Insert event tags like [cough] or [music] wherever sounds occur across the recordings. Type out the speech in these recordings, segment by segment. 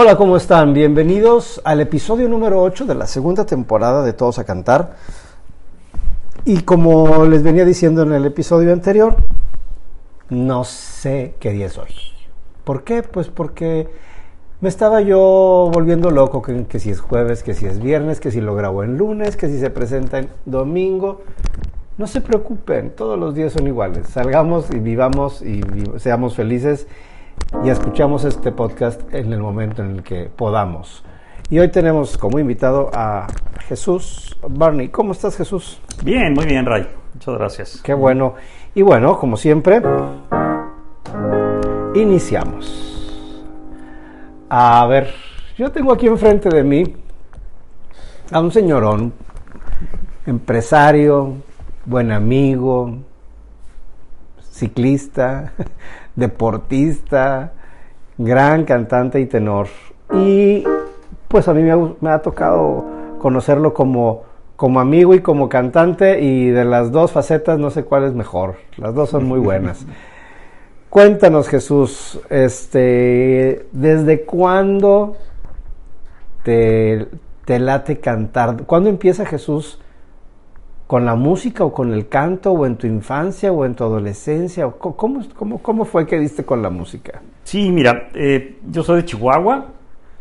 Hola, ¿cómo están? Bienvenidos al episodio número 8 de la segunda temporada de Todos a Cantar. Y como les venía diciendo en el episodio anterior, no sé qué día es hoy. ¿Por qué? Pues porque me estaba yo volviendo loco, que, si es jueves, que si es viernes, que si lo grabo en lunes, que si se presenta en domingo. No se preocupen, todos los días son iguales. Salgamos y vivamos y seamos felices y escuchamos este podcast en el momento en el que podamos. Y hoy tenemos como invitado a Jesús Barney. ¿Cómo estás, Jesús? Bien, muy bien, Ray. Muchas gracias. Qué bueno. Y bueno, como siempre, iniciamos. A ver, yo tengo aquí enfrente de mí a un señorón, empresario, buen amigo, ciclista, [laughs] deportista, gran cantante y tenor. Y pues a mí me ha, tocado conocerlo como, como amigo y como cantante y de las dos facetas no sé cuál es mejor. Las dos son muy buenas. [laughs] Cuéntanos Jesús, este, ¿desde cuándo te, te late cantar? ¿Cuándo empieza Jesús con la música o con el canto o en tu infancia o en tu adolescencia? ¿Cómo, cómo, cómo fue que diste con la música? Sí, mira, eh, yo soy de Chihuahua.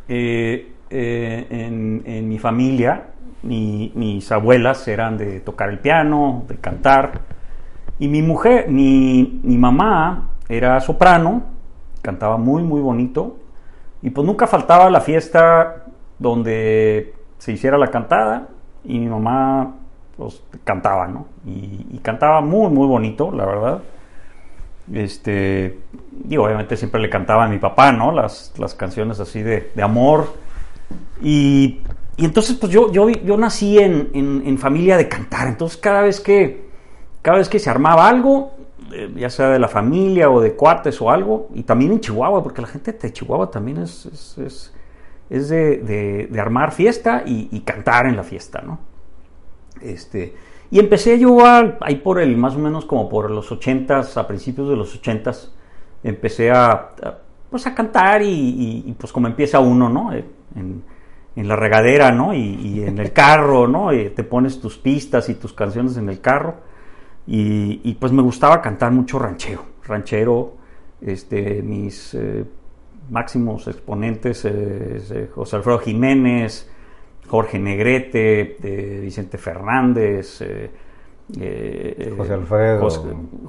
Eh, eh, en, mi familia, mis abuelas eran de tocar el piano, de cantar. Y mi mujer, mi, mi mamá era soprano, cantaba muy, muy bonito. Y pues nunca faltaba la fiesta donde se hiciera la cantada. Y mi mamá pues, cantaba, ¿no? Y, cantaba muy, muy bonito, la verdad. Este, y obviamente siempre le cantaba a mi papá, ¿no? Las, las canciones así de, amor. Y, entonces, pues yo, yo, yo nací en, en, familia de cantar. Entonces, cada vez que, cada vez que se armaba algo, eh, ya sea de la familia o de cuates o algo, y también en Chihuahua, porque la gente de Chihuahua también es, es, es, de, de, armar fiesta y, y cantar en la fiesta, ¿no? Este, y empecé yo a, ahí por el, más o menos como por los ochentas, a principios de los ochentas, empecé a, pues a cantar y, pues como empieza uno, ¿no? Eh, en, la regadera, ¿no? Y, en el carro, ¿no? Y te pones tus pistas y tus canciones en el carro. Y, pues me gustaba cantar mucho ranchero. Ranchero, este, mis eh, máximos exponentes, eh, José Alfredo Jiménez, Jorge Negrete, de Vicente Fernández, eh, eh, José Alfredo.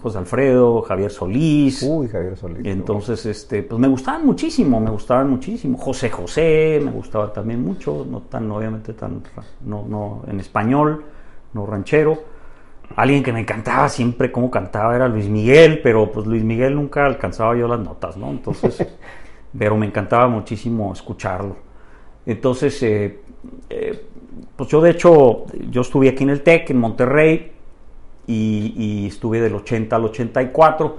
José, Alfredo, Javier Solís. Uy, Javier Solís. Entonces, este, pues me gustaban muchísimo, me gustaban muchísimo. José José me gustaba también mucho, no tan, obviamente, tan, no, no, en español, no ranchero. Alguien que me encantaba siempre cómo cantaba era Luis Miguel, pero pues Luis Miguel nunca alcanzaba yo las notas, ¿no? Entonces, [laughs] pero me encantaba muchísimo escucharlo. Entonces, eh, eh, pues yo de hecho, yo estuve aquí en el TEC, en Monterrey, y, estuve del 80 al 84.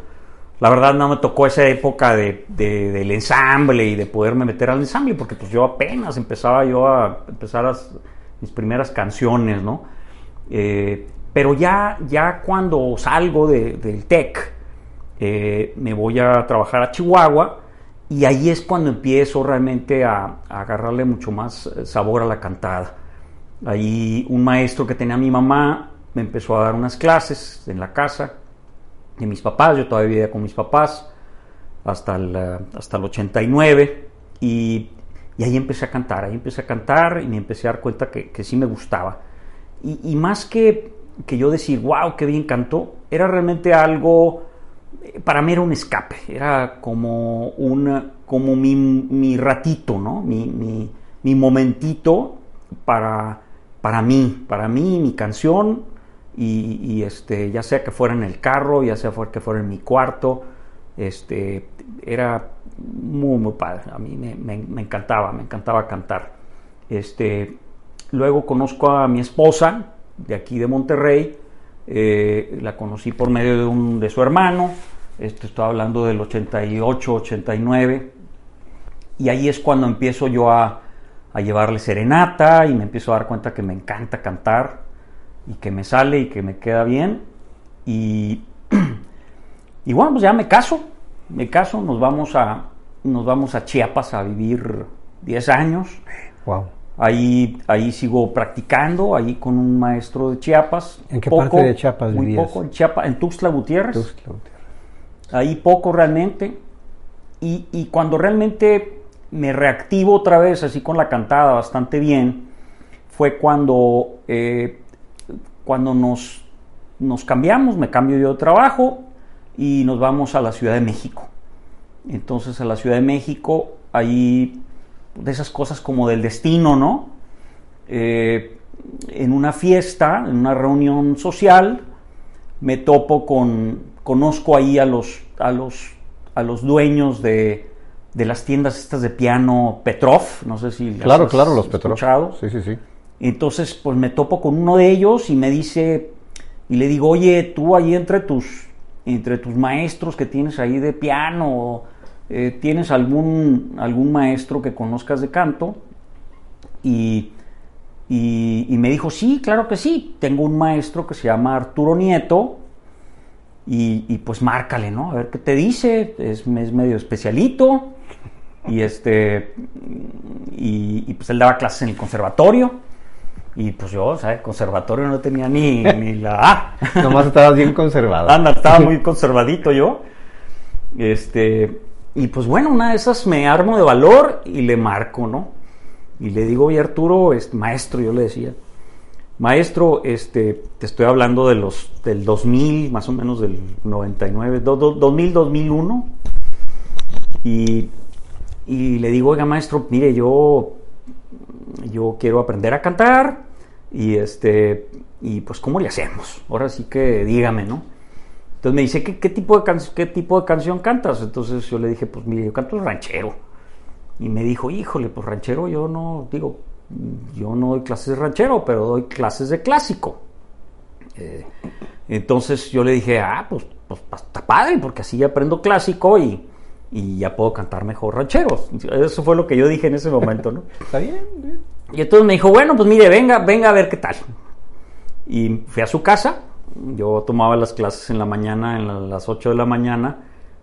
La verdad no me tocó esa época de, del ensamble y de poderme meter al ensamble, porque pues yo apenas empezaba yo a empezar mis primeras canciones, ¿no? Eh, pero ya, ya cuando salgo del TEC, me voy a trabajar a Chihuahua, y ahí es cuando empiezo realmente a, agarrarle mucho más eh, sabor a la cantada. Ahí un maestro que tenía mi mamá me empezó a dar unas clases en la casa de mis papás, yo todavía vivía con mis papás hasta el, eh, hasta el 89 y, ahí empecé a cantar, ahí empecé a cantar y me empecé a dar cuenta que, que sí me gustaba. Y, y, más que, que yo decir, wow, qué bien cantó, era realmente algo para mí era un escape, era como, una, como mi, ratito, ¿no? Mi, mi, momentito para, para mí, para mí, mi canción, y, este, ya sea que fuera en el carro, ya sea que fuera en mi cuarto, Este, era muy, muy padre. A mí me, me- me encantaba, me encantaba cantar. Este, luego conozco a mi esposa de aquí de Monterrey. Eh, la conocí por medio de, un, de su hermano. Este, estoy hablando del 88, 89. Y ahí es cuando empiezo yo a, a llevarle serenata y me empiezo a dar cuenta que me encanta cantar y que me sale y que me queda bien. Y, [clears throat] y bueno, pues ya me caso, me caso, nos vamos a, nos vamos a Chiapas a vivir 10 años. Wow. Ahí, ahí sigo practicando, ahí con un maestro de Chiapas. ¿En qué parte de Chiapas Muy vivías? poco, en Chiapas, en Tuxtla Gutiérrez Tuxtla Gutiérrez. ahí poco realmente. Y, y cuando realmente me reactivo otra vez, así con la cantada bastante bien, fue cuando, eh, cuando nos, nos cambiamos, me cambio yo de trabajo y nos vamos a la Ciudad de México. Entonces a la Ciudad de México, ahí de esas cosas como del destino, ¿no? Eh, en una fiesta, en una reunión social, me topo con, conozco ahí a los, a los, a los dueños de, de las tiendas estas de piano Petrov, no sé si Claro, has claro, los Petrov. Sí, sí, sí. Entonces, pues me topo con uno de ellos y me dice, y le digo, oye, tú ahí entre tus, entre tus maestros que tienes ahí de piano, eh, ¿tienes algún, algún maestro que conozcas de canto? Y, y, y me dijo, sí, claro que sí, tengo un maestro que se llama Arturo Nieto, y, y pues márcale, ¿no? A ver qué te dice, es, es medio especialito, y este, y, pues él daba clases en el conservatorio, y pues yo, ¿sabes? Conservatorio no tenía ni, ni la A. [laughs] Nomás estabas bien conservado. Anda, estaba muy conservadito yo. Este, y pues bueno, una de esas me armo de valor y le marco, ¿no? Y le digo, oye Arturo, es maestro, yo le decía, maestro, este, te estoy hablando de los, del 2000, más o menos del 99, do- do- 2000, 2001. Y, y le digo, oiga maestro, mire, yo, yo quiero aprender a cantar y este, y pues ¿cómo le hacemos? Ahora sí que dígame, ¿no? Entonces me dice, ¿qué, qué tipo, de can- ¿qué tipo de canción cantas? Entonces yo le dije, pues mire, yo canto ranchero. Y me dijo, híjole, pues ranchero yo no, digo, yo no doy clases de ranchero, pero doy clases de clásico. Eh, entonces yo le dije, ah, pues, pues está padre, porque así aprendo clásico y, y ya puedo cantar mejor rancheros. Eso fue lo que yo dije en ese momento, ¿no? [laughs] Está bien, bien. Y entonces me dijo, bueno, pues mire, venga, venga a ver qué tal. Y fui a su casa. Yo tomaba las clases en la mañana, en la- las 8 de la mañana,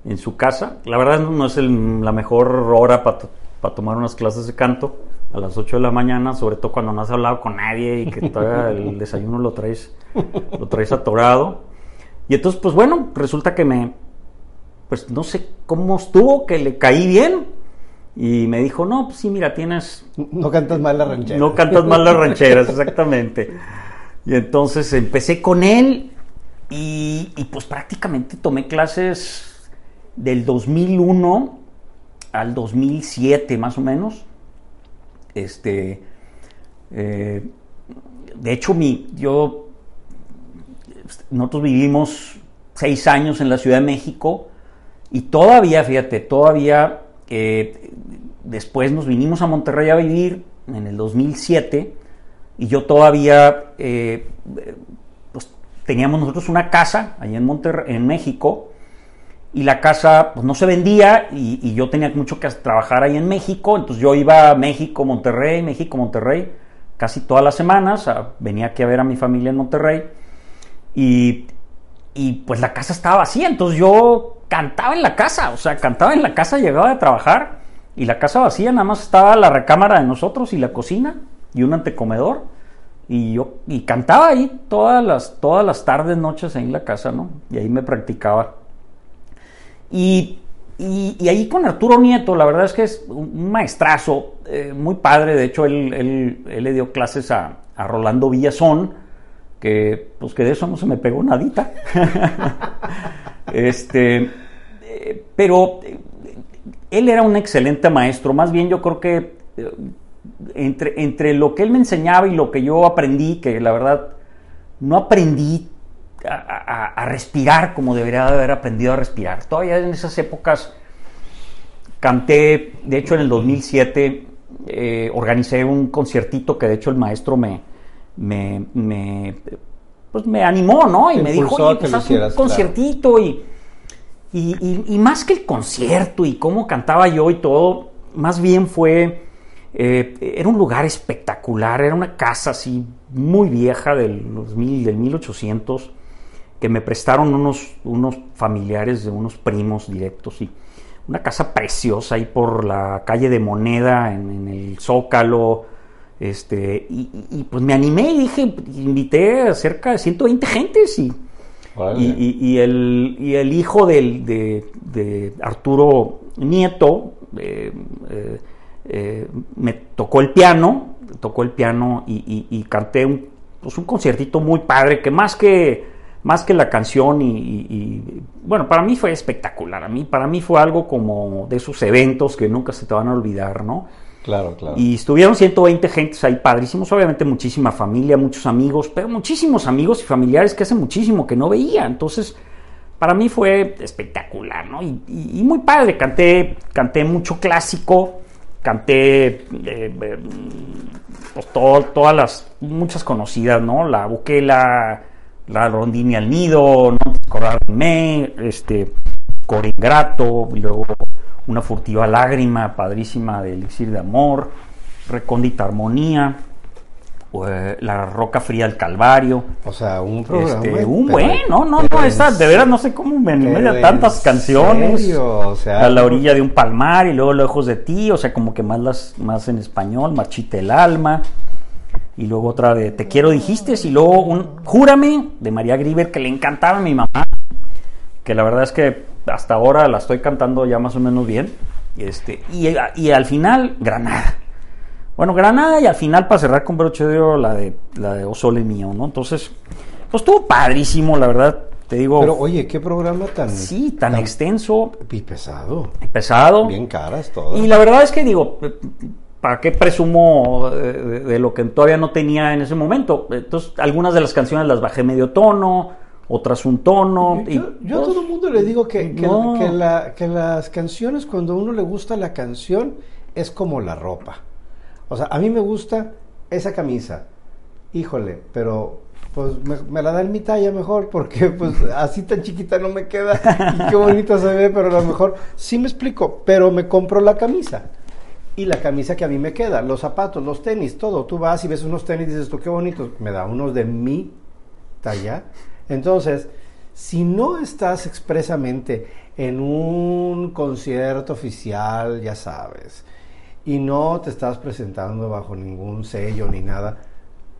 en su casa. La verdad no es el- la mejor hora para tomar unas clases de canto a las 8 de la mañana, sobre todo cuando no has hablado con nadie y que todavía el [laughs] desayuno lo traes, lo traes atorado. Y entonces, pues bueno, resulta que me, pues no sé cómo estuvo, que le caí bien. Y me dijo, no, pues sí, mira, tienes No cantas mal la ranchera. no cantas mal las rancheras, [laughs] exactamente. Y entonces empecé con él y, pues prácticamente tomé clases del 2001 al 2007 más o menos. Este, eh, de hecho, mi, yo, nosotros vivimos seis años en la Ciudad de México y todavía, fíjate, todavía eh, después nos vinimos a Monterrey a vivir en el 2007 y yo todavía, eh, pues teníamos nosotros una casa allá en Monterrey, en México y la casa pues no se vendía y, yo tenía mucho que trabajar ahí en México, entonces yo iba a México, Monterrey, México, Monterrey, casi todas las semanas, venía aquí a ver a mi familia en Monterrey y, y pues la casa estaba vacía, entonces yo cantaba en la casa, o sea, cantaba en la casa, llegaba de trabajar y la casa vacía, nada más estaba la recámara de nosotros y la cocina y un antecomedor y yo y cantaba ahí todas las todas las tardes, noches ahí en la casa, ¿no? Y ahí me practicaba. Y, y- ahí con Arturo Nieto, la verdad es que es un maestrazo, eh, muy padre. De hecho, él, él- él le dio clases a, a Rolando Villazón, que pues que de eso no se me pegó nadita. [laughs] este, eh, pero eh, él era un excelente maestro. Más bien yo creo que entre, entre lo que él me enseñaba y lo que yo aprendí, que la verdad no aprendí a, respirar como debería haber aprendido a respirar. Todavía en esas épocas canté, de hecho en el 2007 eh, organicé un conciertito que de hecho el maestro me, me, pues me animó, ¿no? Y me dijo, oye, pues haz un conciertito y, y, más que el concierto y cómo cantaba yo y todo, más bien fue, eh, era un lugar espectacular, era una casa así muy vieja del, del 1800 que me prestaron unos, unos familiares de unos primos directos y una casa preciosa ahí por la calle de Moneda en, el Zócalo. Este, y, pues me animé y dije, invité a cerca de 120 gentes y, y, el, y el hijo del, de, Arturo Nieto eh, eh, eh, me tocó el piano, tocó el piano y, canté un, pues un conciertito muy padre que más que más que la canción y, bueno, para mí fue espectacular, a mí, para mí fue algo como de esos eventos que nunca se te van a olvidar, ¿no? Claro, claro. Y estuvieron 120 gentes ahí padrísimos, obviamente muchísima familia, muchos amigos, pero muchísimos amigos y familiares que hace muchísimo que no veía, entonces para mí fue espectacular, ¿no? Y, muy padre, canté, canté mucho clásico, canté eh, eh, pues todas las, muchas conocidas, ¿no? La Buquela, la Rondini al Nido, No me, este, Core Ingrato, y luego Una furtiva lágrima, padrísima de Elixir de Amor, Recóndita Armonía, eh, La Roca Fría del Calvario. O sea, un programa. Este, un buen, no, no, no, esa, de veras no sé cómo me animé a tantas canciones. O sea, a la orilla de un palmar y luego Lejos de ti, o sea, como que más las, más en español, Machite el alma y luego otra de Te quiero dijiste, y luego un Júrame de María Griver que le encantaba a mi mamá, que la verdad es que hasta ahora la estoy cantando ya más o menos bien, este, y, y al final Granada. Bueno, Granada y al final para cerrar con broche de oro la de la de O Sole Mío, ¿no? Entonces, pues estuvo padrísimo, la verdad, te digo. Pero oye, qué programa tan. Sí, tan, extenso. Y pesado. Y pesado. Bien caras todas. Y la verdad es que digo, ¿para qué presumo de, lo que todavía no tenía en ese momento? Entonces, algunas de las canciones las bajé medio tono, otras un tono. Yo, y, yo, a todo el mundo le digo que, que, las canciones, cuando a uno le gusta la canción, es como la ropa. O sea, a mí me gusta esa camisa. Híjole, pero pues me, la da en mi talla mejor [laughs] porque pues así tan chiquita no me queda y qué bonita se ve, pero a lo mejor sí me explico, pero me compro la camisa y la camisa que a mí me queda, los zapatos, los tenis, todo. Tú vas y ves unos tenis y dices, tú qué bonitos, me da unos de mi talla. Entonces, si no estás expresamente en un concierto oficial, ya sabes, y no te estás presentando bajo ningún sello ni nada,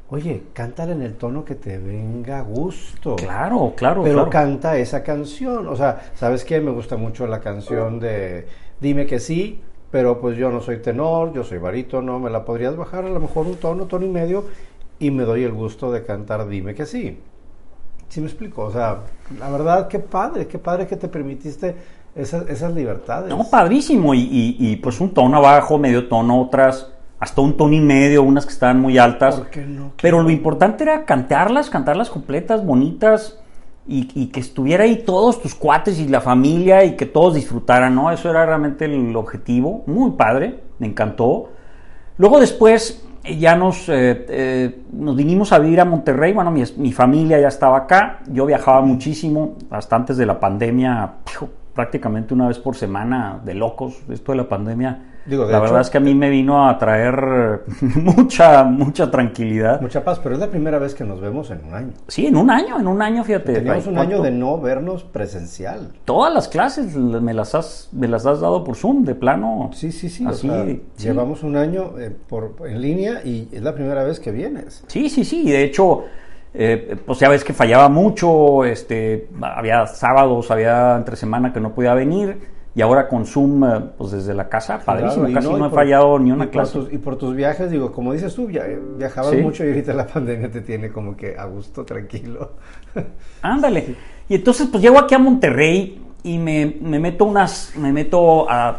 oye, cántale en el tono que te venga a gusto. Claro, claro. Pero canta esa canción. O sea, ¿sabes qué? Me gusta mucho la canción de Dime que sí, pero pues yo no soy tenor, yo soy barítono, me la podrías bajar a lo mejor un tono, tono y medio y me doy el gusto de cantar Dime que sí. ¿Sí me explico? O sea, la verdad, qué padre, qué padre que te permitiste esas, esas libertades. No, padrísimo, y, y, pues un tono abajo, medio tono, otras, hasta un tono y medio, unas que estaban muy altas. ¿Por qué no? Pero lo importante era cantarlas, cantarlas completas, bonitas, y, que estuviera ahí todos tus cuates y la familia y que todos disfrutaran, ¿no? Eso era realmente el objetivo, muy padre, me encantó. Luego después eh, ya nos, eh, eh, nos vinimos a vivir a Monterrey, bueno, mi, mi, familia ya estaba acá, yo viajaba muchísimo, hasta antes de la pandemia, prácticamente una vez por semana, de locos, esto de la pandemia la verdad es que a mí me vino a traer [laughs] mucha, mucha tranquilidad. Mucha paz, pero es la primera vez que nos vemos en un año. Sí, en un año, en un año, fíjate. Teníamos un año de no vernos presencial. Todas las clases me las has, me las has dado por Zoom, de plano. Sí, sí, sí. Así, Llevamos un año eh, por, en línea y es la primera vez que vienes. Sí, sí, sí. De hecho, eh, pues ya ves que fallaba mucho, este, había sábados, había entre semana que no podía venir y ahora con Zoom, eh, pues desde la casa, padrísimo, casi no, he fallado ni una clase. y por tus viajes, digo, como dices tú, ya, viajabas mucho y ahorita la [laughs] pandemia te tiene como que a gusto, tranquilo. [laughs] Ándale. Y entonces, pues llego aquí a Monterrey y me, meto unas, me meto a,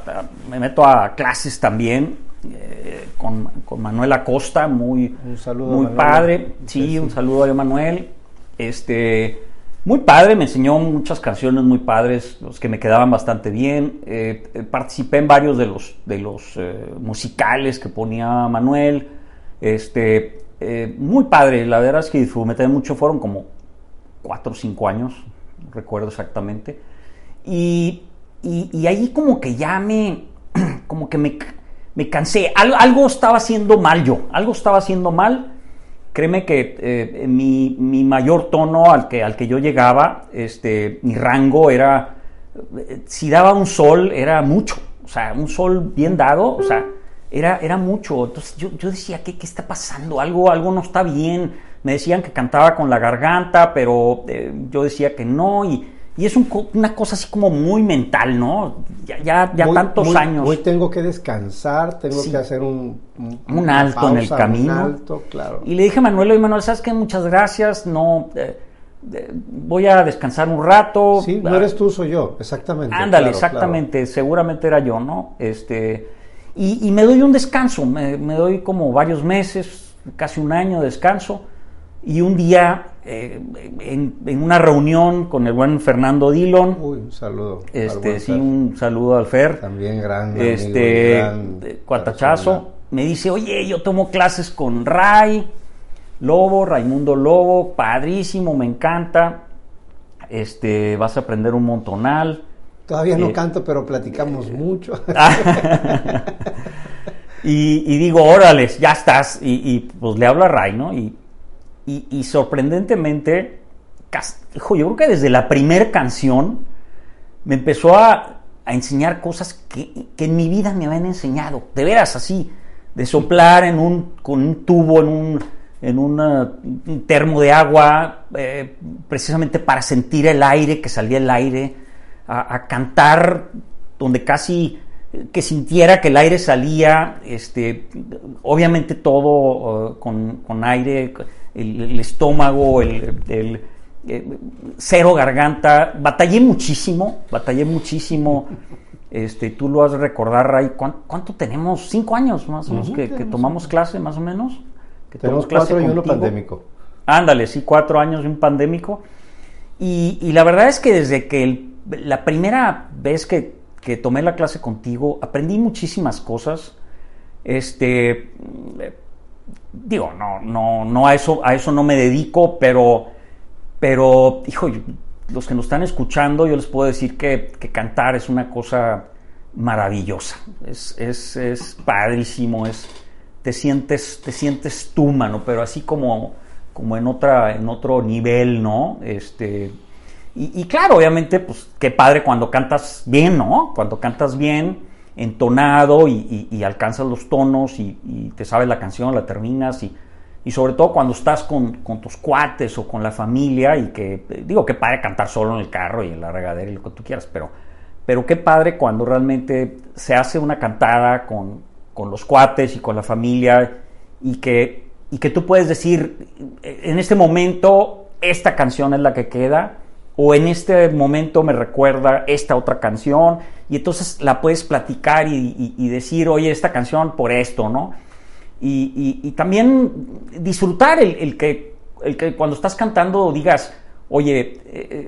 me meto a clases también eh, con, con, Manuel Acosta, muy, un saludo muy padre. Sí, un saludo a Manuel. Este Muy padre, me enseñó muchas canciones muy padres, los que me quedaban bastante bien. Eh, eh, participé en varios de los, de los eh, musicales que ponía Manuel. Este, muy padre, la verdad es que disfruté mucho, fueron como cuatro o cinco años, no recuerdo exactamente. Y, y, ahí como que ya me, [clears throat] como que me, me cansé, algo estaba haciendo mal yo, algo estaba haciendo mal créeme que eh, mi, mi, mayor tono al que, al que yo llegaba, este, mi rango era, si daba un sol, era mucho, o sea, un sol bien dado, o sea, era, era mucho. Entonces yo, yo decía, ¿qué, ¿qué, está pasando? Algo, algo no está bien. Me decían que cantaba con la garganta, pero eh, yo decía que no, y y es una cosa así como muy mental, ¿no? Ya, ya, ya tantos años. Hoy tengo que descansar, tengo que hacer un, un, alto en el camino. Un alto, claro. Y le dije a Manuel, oye Manuel, ¿sabes qué? Muchas gracias, no... Eh, eh, voy a descansar un rato. Sí, no eres tú, soy yo, exactamente. Ándale, exactamente, seguramente era yo, ¿no? Este, y, me doy un descanso, me, me, doy como varios meses, casi un año de descanso, y un día eh, en, una reunión con el buen Fernando Dillon. Uy, un saludo. Este, sí, un saludo al Fer. También gran este, Cuatachazo. Me dice, oye, yo tomo clases con Ray Lobo, Raimundo Lobo, padrísimo, me encanta. Este, vas a aprender un montonal. Todavía no eh, canto, pero platicamos mucho. [laughs] y, digo, órale, ya estás. Y, y, pues le hablo a Ray, ¿no? Y y, sorprendentemente, hijo, yo creo que desde la primera canción me empezó a, enseñar cosas que, en mi vida me habían enseñado. De veras, así, de soplar en un, con un tubo, en un, en un termo de agua, eh, precisamente para sentir el aire, que salía el aire, a, cantar donde casi que sintiera que el aire salía, este, obviamente todo uh, con, con, aire, el, estómago, el, eh, cero garganta. Batallé muchísimo, batallé muchísimo. Este, tú lo has de recordar, Ray. ¿Cuánto, tenemos? ¿Cinco años más o menos que, tomamos clase, más o menos? Que tenemos cuatro y uno pandémico. Ándale, sí, cuatro años y un pandémico. Y, la verdad es que desde que la primera vez que, que, tomé la clase contigo, aprendí muchísimas cosas. Este, digo, no, no, no a eso, a eso no me dedico, pero, pero, hijo, los que nos están escuchando, yo les puedo decir que, cantar es una cosa maravillosa, es, es, es, padrísimo, es, te sientes, te sientes tú, mano, pero así como, como en otra, en otro nivel, ¿no? Este, y claro, obviamente, pues qué padre cuando cantas bien, ¿no? Cuando cantas bien, entonado y, alcanzas los tonos y, te sabes la canción, la terminas y, sobre todo cuando estás con, tus cuates o con la familia y que, digo, qué padre cantar solo en el carro y en la regadera y lo que tú quieras, pero, pero qué padre cuando realmente se hace una cantada con, los cuates y con la familia y que, y que tú puedes decir, en este momento esta canción es la que queda o en este momento me recuerda esta otra canción y entonces la puedes platicar y, decir, oye, esta canción por esto, ¿no? Y, también disfrutar el, que, el que cuando estás cantando digas, oye, eh,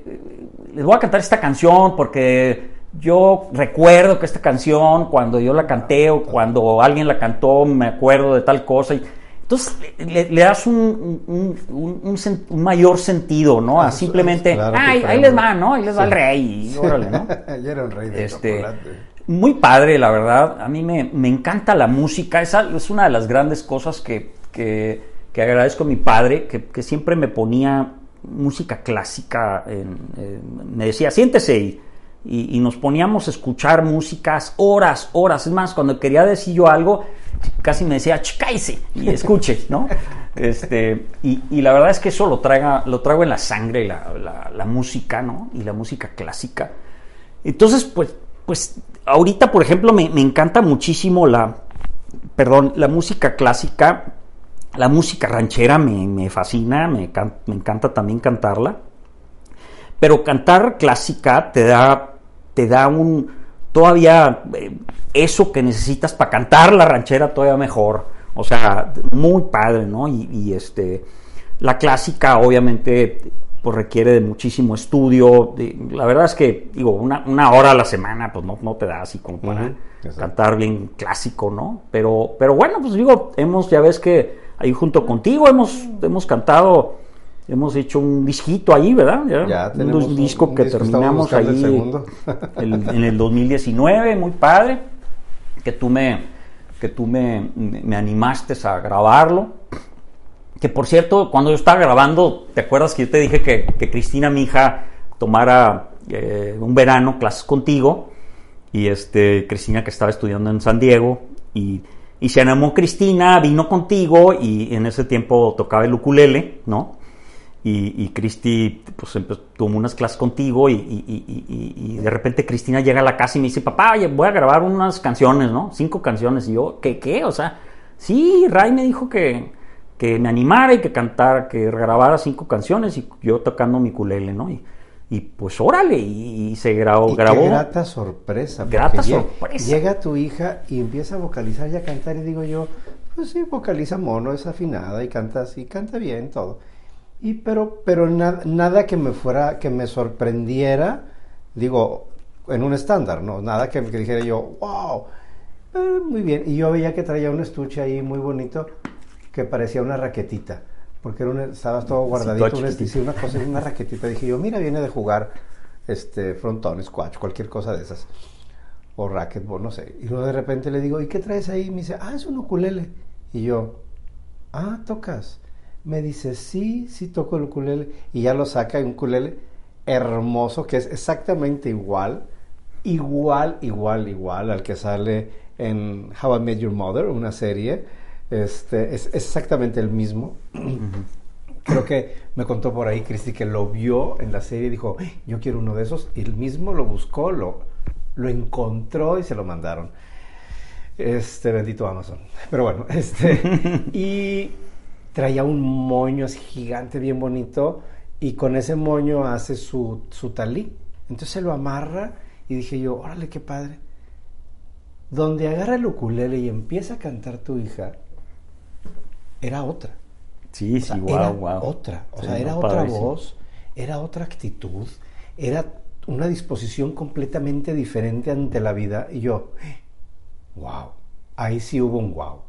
eh, les voy a cantar esta canción porque yo recuerdo que esta canción, cuando yo la canté o cuando alguien la cantó, me acuerdo de tal cosa. Y, entonces le, das un, mayor sentido, ¿no? A simplemente, ahí les va, ¿no? Ahí les va el rey, órale, ¿no? [laughs] era un rey de este, Muy padre, la verdad. A mí me, encanta la música. Esa es una de las grandes cosas que, que, agradezco a mi padre, que, siempre me ponía música clásica. me decía, siéntese y, y, nos poníamos a escuchar músicas horas, horas. Es más, cuando quería decir yo algo, casi me decía, chicáise y escuche, ¿no? [laughs] Este, y, la verdad es que eso lo, traiga, lo traigo en la sangre, la, la, música, ¿no? Y la música clásica. Entonces, pues, pues ahorita, por ejemplo, me, encanta muchísimo la, perdón, la música clásica, la música ranchera me, me fascina, me, me encanta también cantarla. Pero cantar clásica te da, te da un, todavía eh, eso que necesitas para cantar la ranchera todavía mejor. O sea, muy padre, ¿no? Y, este, la clásica, obviamente, pues requiere de muchísimo estudio. de- la verdad es que, digo, una, una hora a la semana, pues no, no te da así como para cantar bien clásico, ¿no? Pero, pero bueno, pues digo, hemos, ya ves que ahí junto contigo hemos, hemos cantado, hemos hecho un disquito ahí, ¿verdad? Ya un, tenemos un disco un que disco, terminamos el ahí segundo. [laughs] el- en el 2019, muy padre, que tú me, que tú me, me animaste a grabarlo. Que por cierto, cuando yo estaba grabando, ¿te acuerdas que yo te dije que, que Cristina, mi hija, tomara eh, un verano clases contigo? Y este, Cristina que estaba estudiando en San Diego. Y, y se animó Cristina, vino contigo y en ese tiempo tocaba el ukulele, ¿no? Y, y Cristi, pues tomó unas clases contigo y, y- y- y- y de repente Cristina llega a la casa y me dice, papá, oye, voy a grabar unas canciones, ¿no? Cinco canciones. Y yo, ¿qué, qué? O sea, sí, Ray me dijo que, que me animara y que cantara, que grabara cinco canciones y yo tocando mi ukulele, ¿no? Y, y pues órale, y, se grabó. Qué grata sorpresa. Grata sorpresa. Llega tu hija y empieza a vocalizar y a cantar y digo yo, pues sí, vocaliza mono, es afinada y canta así, canta bien todo. Y pero pero na- nada que me fuera que me sorprendiera, digo, en un estándar, no, nada que, que dijera yo, wow, eh, muy bien. Y yo veía que traía un estuche ahí muy bonito que parecía una raquetita. Porque era un- estaba todo guardadito, todo un- chiquitito. sí, una cosa, una raquetita. Dije yo, mira, viene de jugar este frontón, squash, cualquier cosa de esas. O racquetball, no sé. Y luego de repente le digo, ¿y qué traes ahí? Y me dice, ah, es un ukulele. Y yo, ah, tocas. Me dice, sí, sí toco el ukulele. Y ya lo saca un ukulele hermoso, que es exactamente igual, igual, igual, igual al que sale en How I Met Your Mother, una serie. Este, es, exactamente el mismo. Creo que me contó por ahí Cristi que lo vio en la serie y dijo, "Ay, yo quiero uno de esos. Y él mismo lo buscó, lo, lo encontró y se lo mandaron. Este, bendito Amazon. Pero bueno, este. [laughs] y traía un moño así gigante, bien bonito. Y con ese moño hace su, su talí. Entonces se lo amarra y dije yo, órale, qué padre. Donde agarra el ukulele y empieza a cantar tu hija, era otra. Sí, O sea, sí, era wow, wow. otra, o Sí, sea, era no, otra voz, era otra actitud, era una disposición completamente diferente ante la vida. Y yo, [gasps] wow, ahí sí hubo un wow.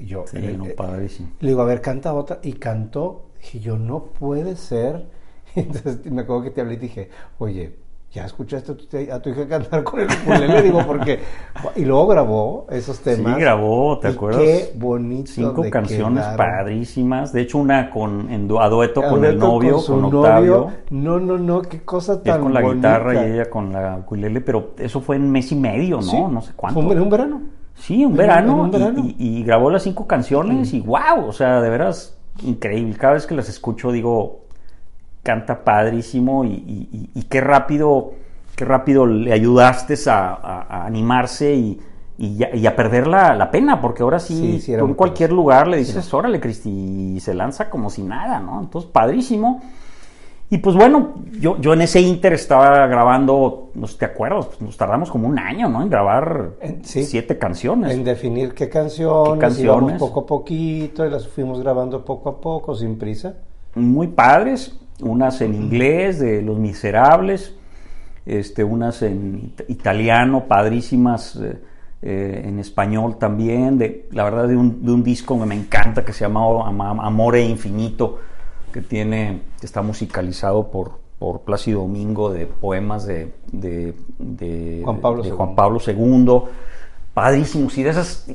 Y yo, Sí, eh, no, eh, padrísimo. le digo, a ver, canta otra. Y cantó. Dije yo, no puede ser. [laughs] Entonces me acuerdo que te hablé y dije, oye, ¿ya escuchaste a tu, a tu hija cantar con el ukulele? Digo, porque... [laughs] Y luego grabó esos temas. Sí, grabó, ¿te Y acuerdas? Qué bonito Cinco canciones quedaron. padrísimas. De hecho, una con en a dueto con el novio, con, su Octavio. novio. No, no, no, qué cosa Él tan con la bonita. guitarra y ella con la ukulele, pero eso fue en mes y medio, ¿no? Sí, No sé cuánto. Fue un verano. Sí, un verano, en un verano. Y, y- y grabó las cinco canciones y wow, o sea, de veras increíble. Cada vez que las escucho digo, canta padrísimo y, y- qué rápido, qué rápido le ayudaste a, a- a animarse y, a perder la, la pena, porque ahora sí, Sí, sí, era tú en cualquier lugar le dices, órale, Cristi, y se lanza como si nada, ¿no? Entonces, padrísimo. Y pues bueno, yo, yo en ese inter estaba grabando, no sé, ¿te acuerdas? Pues nos tardamos como un año, ¿no? En grabar sí. siete canciones. En definir qué canciones, ¿Qué canciones? íbamos poco a poquito y las fuimos grabando poco a poco, sin prisa. muy padres, unas en inglés de Los Miserables, este, unas en it- italiano, padrísimas, eh, eh, en español también, de, la verdad de un, de un disco que me encanta que se llama Ama- Amore Infinito, que tiene, que está musicalizado por, por Plácido Domingo de poemas de, de, de- Juan Pablo de II. Juan Pablo II. Padrísimos, y de esas,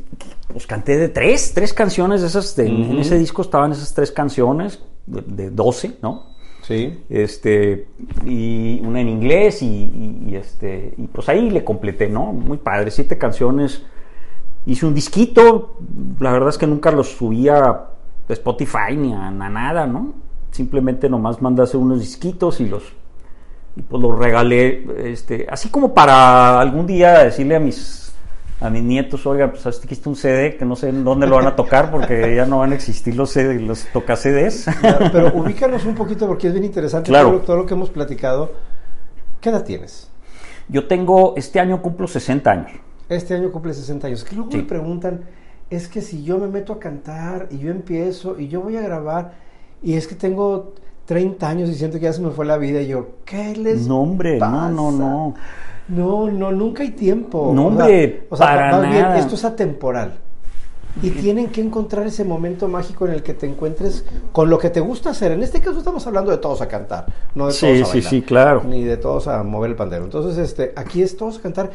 pues canté de tres, tres canciones de esas, de- en ese disco estaban esas tres canciones, de, 12, ¿no? Sí. Este, y una en inglés, y, y- y este, y pues ahí le completé, ¿no? Muy padre, siete canciones. Hice un disquito, la verdad es que nunca los subía a Spotify ni a, a nada, ¿no? Simplemente nomás hacer unos disquitos y los, y pues los regalé, este, así como para algún día decirle a mis a mis nietos, oiga, pues aquí está un CD que no sé en dónde lo van a tocar porque ya no van a existir los CD, los toca CDs. Claro, [laughs] pero ubícanos un poquito porque es bien interesante Claro. todo, lo- todo lo que hemos platicado. ¿Qué edad tienes? Yo tengo, este año cumplo 60 años. Este año cumple 60 años. Que luego Sí. me preguntan, es que si yo me meto a cantar y yo empiezo y yo voy a grabar y es que tengo 30 años y siento que ya se me fue la vida y yo, ¿qué les No, hombre, pasa? no, no, no. No, no, nunca hay tiempo. No, hombre, o sea, para más bien, nada. esto es atemporal. Y tienen que encontrar ese momento mágico en el que te encuentres con lo que te gusta hacer. En este caso estamos hablando de todos a cantar, no de Sí, todos a sí, bailar, sí, claro. Ni de todos a mover el pandero. Entonces, este, aquí es todos a cantar.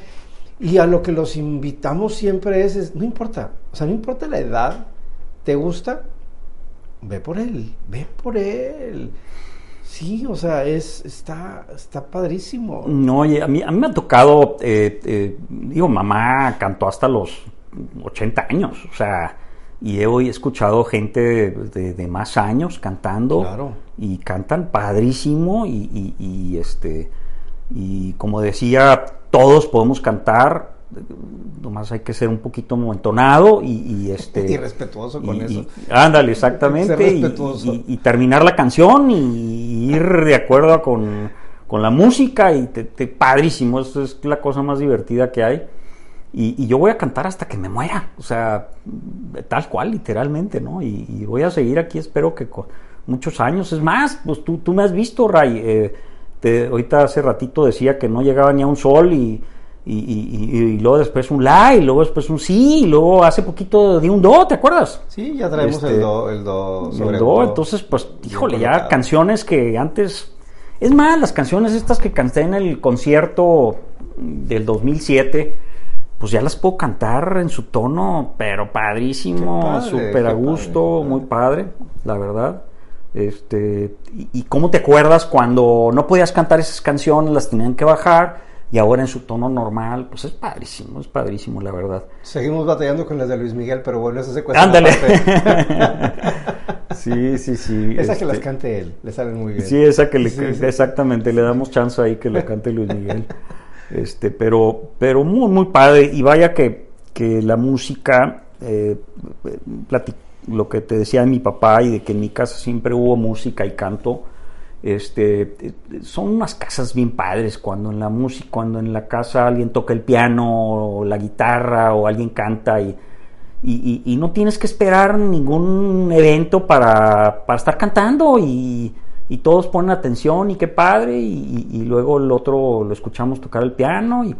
Y a lo que los invitamos siempre es, es, no importa, o sea, no importa la edad, ¿te gusta? Ve por él, ve por él. Sí, o sea, es, está, está padrísimo. No, oye, a mí, a mí me ha tocado, eh, eh, digo, mamá cantó hasta los 80 años, o sea, y he hoy escuchado gente de, de- de más años cantando Claro. y cantan padrísimo y, y- y, este y como decía, todos podemos cantar, nomás hay que ser un poquito entonado y, y, este [laughs] Y respetuoso con y- eso. ándale, [laughs] exactamente. Y- respetuoso. y- y terminar la canción y ir de acuerdo con, con la música y te, te- padrísimo, eso es la cosa más divertida que hay. Y, yo voy a cantar hasta que me muera, o sea, tal cual, literalmente, ¿no? Y, y voy a seguir aquí, espero que con muchos años. Es más, pues tú, tú me has visto, Ray. eh, te- ahorita hace ratito decía que no llegaba ni a un sol y, y, y- y- y luego después un la, y luego después un sí, y luego hace poquito di un do, ¿te acuerdas? Sí, ya traemos Este, el do, el do sobre El do, entonces, pues, híjole, ya canciones que antes. Es más, las canciones estas que canté en el concierto del 2007, pues ya las puedo cantar en su tono, pero padrísimo, súper a gusto, padre, muy padre, la verdad. Este, y, y cómo te acuerdas cuando no podías cantar esas canciones, las tenían que bajar, y ahora en su tono normal, pues es padrísimo, es padrísimo, la verdad. Seguimos batallando con las de Luis Miguel, pero bueno, esa se cuesta Ándale. [laughs] sí, sí, sí. Esa que las este, cante él, le salen muy bien. Sí, esa que le, Sí, sí. exactamente, le damos chance ahí que lo cante Luis Miguel. [laughs] Este, pero, pero muy, muy padre. Y vaya que, que la música, eh, lo que te decía de mi papá y de que en mi casa siempre hubo música y canto. Este, son unas casas bien padres cuando en la música, cuando en la casa alguien toca el piano o la guitarra o alguien canta y, y, y- y no tienes que esperar ningún evento para, para estar cantando y, y todos ponen atención y qué padre y, luego el otro lo escuchamos tocar el piano y,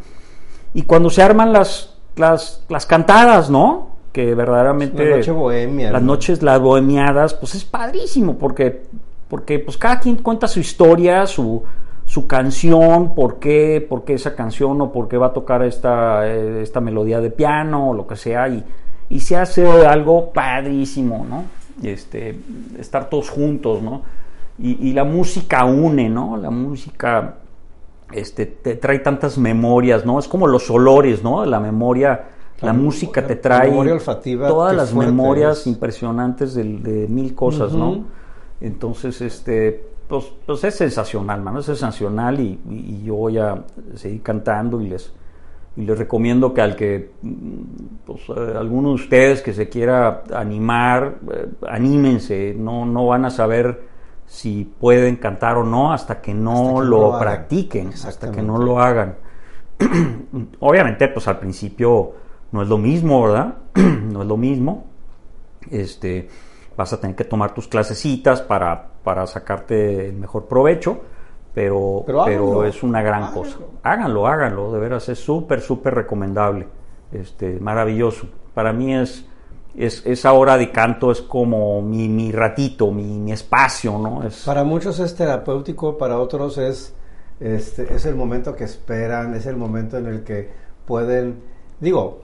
y cuando se arman las, las, las cantadas, ¿no? Que verdaderamente... La noche bohemia. Las ¿no? noches, las bohemiadas, pues es padrísimo porque, porque pues cada quien cuenta su historia, su, su canción, por qué, por qué esa canción o por qué va a tocar esta, eh, esta melodía de piano o lo que sea y, y se hace algo padrísimo, ¿no? Este, estar todos juntos, ¿no? Y, y la música une, ¿no? La música este, te trae tantas memorias, ¿no? Es como los olores, ¿no? La memoria, la, La música te trae memoria olfativa, todas las fuerte memorias es. impresionantes de, de mil cosas, ¿no? Entonces, este, pues, pues es sensacional, mano, es sensacional y, yo voy a seguir cantando y les, y les recomiendo que al que, mm, pues, eh, alguno de ustedes que se quiera animar, eh, anímense, no, no van a saber si pueden cantar o no hasta que no Hasta que no lo, lo practiquen, hasta que no lo hagan. [clears throat] Obviamente, pues al principio no es lo mismo, ¿verdad? [clears throat] no es lo mismo. Este, vas a tener que tomar tus clasecitas para, para sacarte el mejor provecho, pero, Pero es una gran háganlo. cosa. Háganlo, háganlo, de veras, es súper, súper recomendable, este, maravilloso. Para mí es, es, esa hora de canto es como mi, mi ratito, mi, mi espacio, ¿no? Es, Para muchos es terapéutico, para otros es, este, es el momento que esperan, es el momento en el que pueden, digo,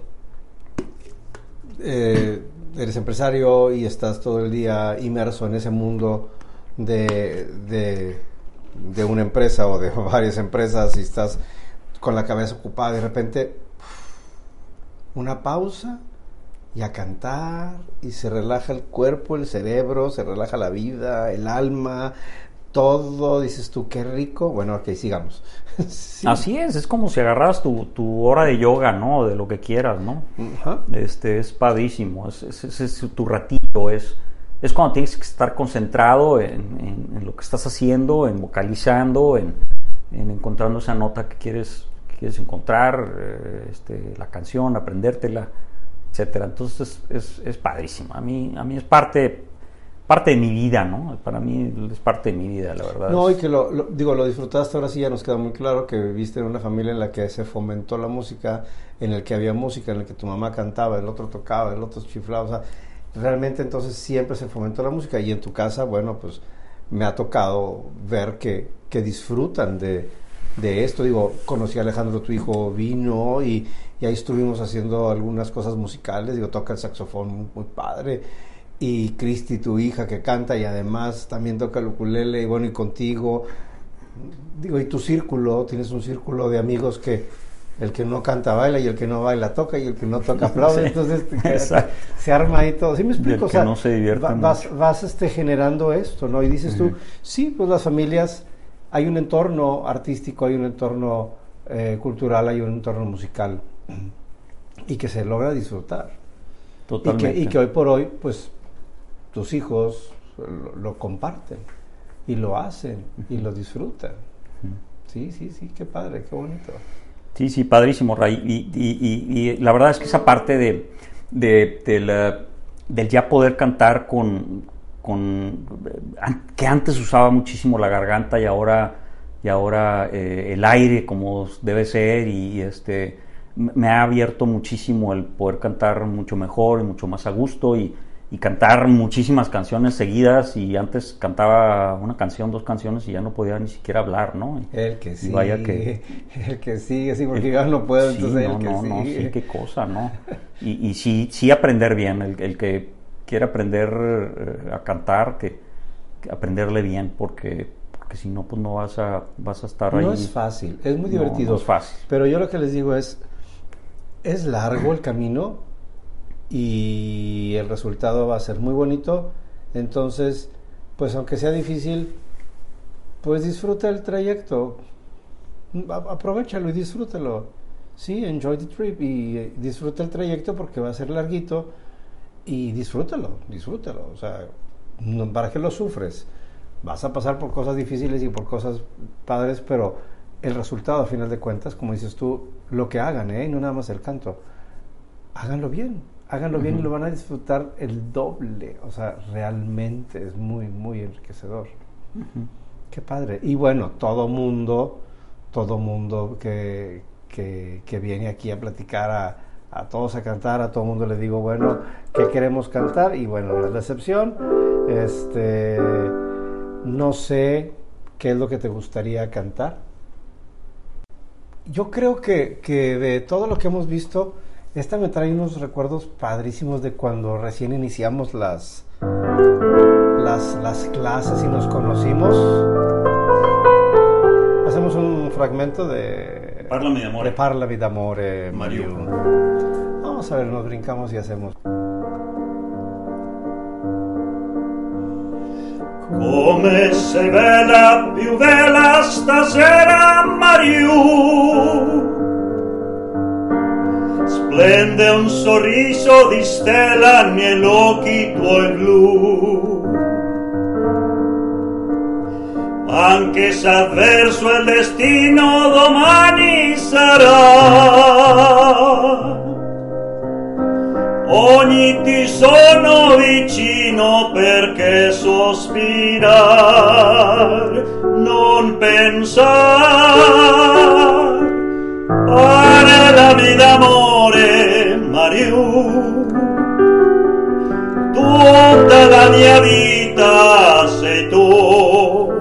eh, eres empresario y estás todo el día inmerso en ese mundo de, de, de una empresa o de [laughs] varias empresas y estás con la cabeza ocupada, de repente una pausa y a cantar y se relaja el cuerpo, el cerebro, se relaja la vida, el alma, todo, dices tú, qué rico. Bueno, ok, sigamos. [laughs] Sí. Así es, es como si agarras tu, tu hora de yoga, ¿no? De lo que quieras, ¿no? Este es padrísimo, es, es- es- es tu ratito, es, es cuando tienes que estar concentrado en, en- en lo que estás haciendo, en vocalizando, en, en encontrando esa nota que quieres, que quieres encontrar, eh, este, la canción, aprendértela, etcétera. Entonces es, es padrísimo. A mí, a mí es parte parte de mi vida, ¿no? Para mí es parte de mi vida, la verdad. No, y que lo, digo, lo disfrutaste, ahora sí ya nos queda muy claro que viviste en una familia en la que se fomentó la música, en el que había música, en el que tu mamá cantaba, el otro tocaba, el otro chiflaba, o sea, realmente entonces siempre se fomentó la música y en tu casa, bueno, pues me ha tocado ver que, que disfrutan de, de esto, digo, conocí a Alejandro, tu hijo vino y, y ahí estuvimos haciendo algunas cosas musicales, digo, toca el saxofón muy padre y Cristi, tu hija, que canta y además también toca el ukulele, y bueno, y contigo, digo, y tu círculo, tienes un círculo de amigos que el que no canta baila y el que no baila toca y el que no toca [laughs] aplaude, Sí, entonces exacto. se arma ahí todo, ¿sí me explico? el O que sea, no se divierte va- vas, vas este, generando esto, ¿no? Y dices tú, Ujú. sí, pues las familias, hay un entorno artístico, hay un entorno eh, cultural, hay un entorno musical y que se logra disfrutar. Y que, Totalmente. y que hoy por hoy, pues, tus hijos lo, lo comparten y lo hacen y lo disfrutan. Sí, sí, sí, qué padre, qué bonito. Sí, sí, padrísimo, Ray. Y, y- y- y la verdad es que esa parte de, de- de la- del ya poder cantar con, con que antes usaba muchísimo la garganta y ahora y ahora eh, el aire como debe ser y, este me ha abierto muchísimo el poder cantar mucho mejor y mucho más a gusto y, y cantar muchísimas canciones seguidas y antes cantaba una canción, dos canciones y ya no podía ni siquiera hablar, ¿no? El que vaya que- [laughs] el que sigue, sí, porque yo no puedo, Sí, entonces no, el que no, no, sí, qué cosa, ¿no? [laughs] Y, y sí, sí aprender bien, el, el que quiere aprender eh, a cantar, que, que aprenderle bien, porque, porque si no, pues no vas a, vas a estar ahí. No es fácil, es muy No, divertido. no es fácil. Pero yo lo que les digo es, es largo el camino y el resultado va a ser muy bonito. Entonces, pues aunque sea difícil, pues disfruta el trayecto. Aprovechalo y disfrútalo. Sí, enjoy the trip y eh, disfruta el trayecto porque va a ser larguito y disfrútalo, disfrútalo. O sea, no- ¿para qué lo sufres? Vas a pasar por cosas difíciles y por cosas padres, pero el resultado, a final de cuentas, como dices tú, lo que hagan, ¿eh? No nada más el canto, háganlo bien, háganlo bien y lo van a disfrutar el doble. O sea, realmente es muy, muy enriquecedor. Qué padre. Y bueno, todo mundo, todo mundo que, que, que viene aquí a platicar a, a todos a cantar, a todo mundo le digo, bueno, ¿qué queremos cantar? Y bueno, no es la excepción. Este, no sé qué es lo que te gustaría cantar. Yo creo que, que de todo lo que hemos visto, esta me trae unos recuerdos padrísimos de cuando recién iniciamos las, las, las clases y nos conocimos. Hacemos un fragmento de Parlami d'amore. de Parlami d'amore, Mariù. Mariù. Vamos a ver, nos brincamos y hacemos. Come sei bella, più bella stasera, Mariù. Splende un sorriso di stella negli occhi tuoi blu. Anche se avverso il destino domani sarà. Ogni ti sono vicino perché sospirar, non pensar. Parlami d'amore, Mariù. Tutta la mia vita sei tu.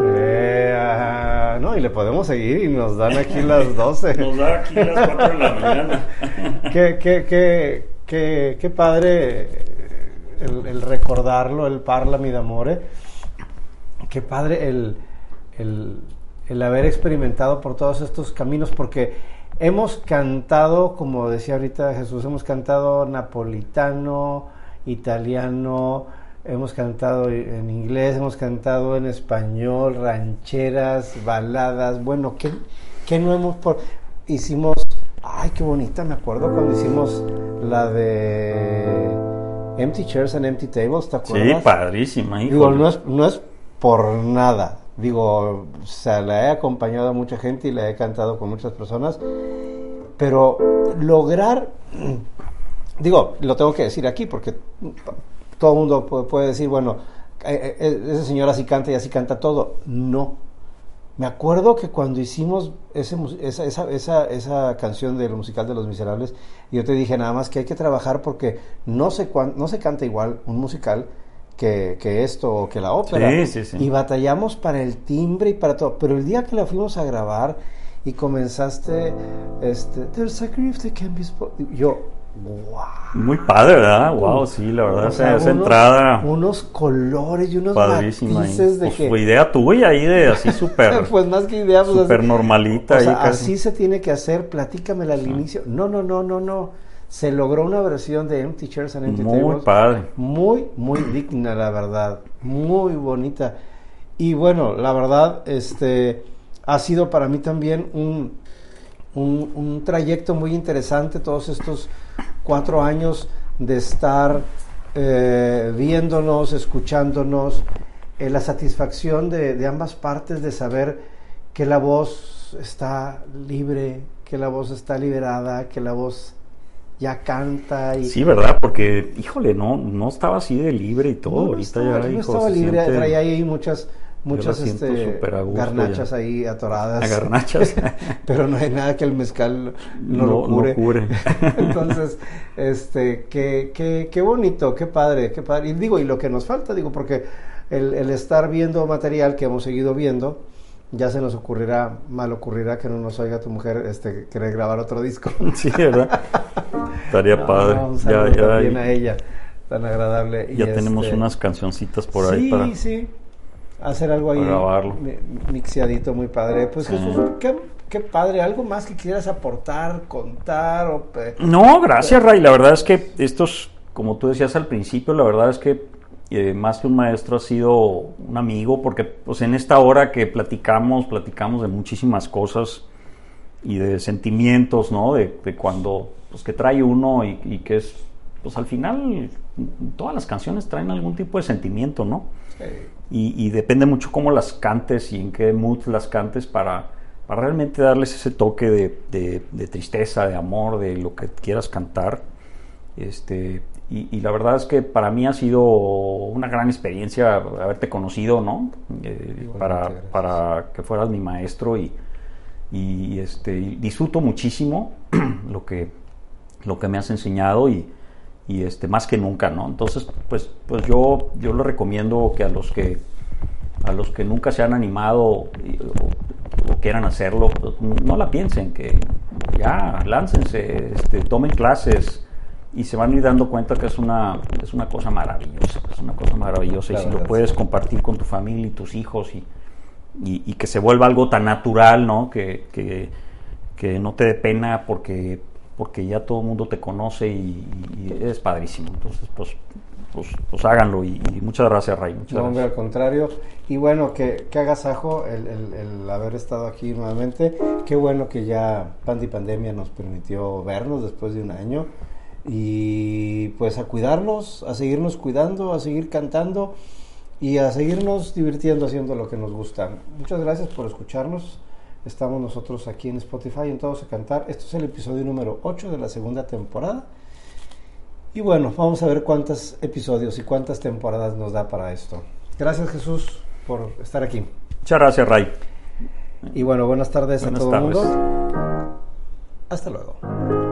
Eh, ah, no, y le podemos seguir y nos dan aquí las [laughs] 12. Nos da aquí las 4 de la mañana. [laughs] qué, qué, qué, qué, qué padre el, el recordarlo, el Parlami d'amore. Qué padre el, el, el haber experimentado por todos estos caminos, porque hemos cantado, como decía ahorita Jesús, hemos cantado napolitano, italiano, hemos cantado en inglés, hemos cantado en español, rancheras, baladas, bueno, ¿qué, qué no hemos por... Hicimos, ay, qué bonita, me acuerdo cuando hicimos la de Empty Chairs and Empty Tables, ¿te Sí, acuerdas? padrísima, Digo, híjole. no es, no es por nada. Digo, o la he acompañado a mucha gente y la he cantado con muchas personas. Pero lograr, [clears throat] digo, lo tengo que decir aquí porque todo el mundo pu- puede decir, bueno, eh, eh, esa señora sí canta y así canta todo. No. Me acuerdo que cuando hicimos ese, esa, esa, esa, esa canción del musical de Los Miserables, yo te dije nada más que hay que trabajar porque no se, no se canta igual un musical que, que esto o que la ópera. Sí, sí, sí. Y batallamos para el timbre y para todo. Pero el día que la fuimos a grabar y comenzaste, este, There's a grief that can be spoken", Yo, wow. Muy padre, ¿verdad? Wow, sí, la verdad, O esa, sea, esa unos- entrada Unos colores y unos ahí. matices de Pues, que... fue idea tuya ahí de así [laughs] súper, pues más que idea, pues súper normalita. o ahí sea, casi. así se tiene que hacer, platícamela al inicio. No, no, no, no, no. Se logró una versión de Empty Chairs and Empty Muy Tables. padre. Muy, muy digna, la verdad. Muy bonita. Y bueno, la verdad, este ha sido para mí también un, un, un trayecto muy interesante todos estos cuatro años de estar eh, viéndonos, escuchándonos, eh, la satisfacción de, de ambas partes de saber que la voz está libre, que la voz está liberada, que la voz ya canta y Sí, ¿verdad? Porque, híjole, no, no estaba así de libre y todo. no, no Ahorita estaba, ya, no hijo, estaba libre, siente traía ahí muchas, muchas este, garnachas ya. ahí atoradas. garnachas. [laughs] Pero no hay nada que el mezcal no, lo No- no cure. cure. [laughs] Entonces, este, qué, qué, qué bonito, qué padre, qué padre. Y digo, y lo que nos falta, digo, porque el, el estar viendo material que hemos seguido viendo, ya se nos ocurrirá, mal ocurrirá que no nos oiga tu mujer este, querer grabar otro disco. [laughs] sí, ¿verdad? Estaría [laughs] No, padre. un ya, ya, también a ella, tan agradable. Y ya tenemos este, unas cancioncitas por ahí sí, para. sí. Hacer algo ahí. grabarlo. mi- Mixiadito muy padre. Pues Sí. Jesús, qué, qué padre. ¿Algo más que quieras aportar, contar? O, No, gracias, Ray. La verdad es que estos, como tú decías al principio, la verdad es que eh, más que un maestro ha sido un amigo, porque pues en esta hora que platicamos, platicamos de muchísimas cosas y de sentimientos, ¿no? De, de cuando, pues que trae uno y, y que es, pues al final, todas las canciones traen algún tipo de sentimiento, ¿no? eh, y, y depende mucho cómo las cantes y en qué mood las cantes para, para realmente darles ese toque de, de- de tristeza, de amor, de lo que quieras cantar. Este, y, y la verdad es que para mí ha sido una gran experiencia haberte conocido, ¿no? Eh, para, para que fueras mi maestro y, y, este, disfruto muchísimo [clears throat] lo que, lo que me has enseñado y, y este más que nunca, ¿no? Entonces, pues, pues yo, yo le recomiendo que a los que a los que nunca se han animado o quieran hacerlo, pues, no la piensen, que ya láncense, este, tomen clases y se van a ir dando cuenta que es una, es una cosa maravillosa, es una cosa maravillosa La y si lo puedes sí. compartir con tu familia y tus hijos y, y, y que se vuelva algo tan natural, ¿no? Que, que, que no te dé pena porque, porque ya todo el mundo te conoce y, y es padrísimo. Entonces, pues, pues, pues háganlo y, y muchas gracias, Ray. Muchas No, hombre, al contrario. Y bueno, que, que agasajo el, el, el haber estado aquí nuevamente. Qué bueno que ya Pandi Pandemia nos permitió vernos después de un año. Y pues a cuidarnos, a seguirnos cuidando, a seguir cantando y a seguirnos divirtiendo haciendo lo que nos gusta. Muchas gracias por escucharnos. Estamos nosotros aquí en Spotify en Todos a Cantar. Esto es el episodio número 8 de la segunda temporada. Y bueno, vamos a ver cuántos episodios y cuántas temporadas nos da para esto. Gracias Jesús por estar aquí. Muchas gracias, Ray. Y bueno, buenas tardes Buenas a todo el mundo. Hasta luego.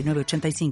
906985.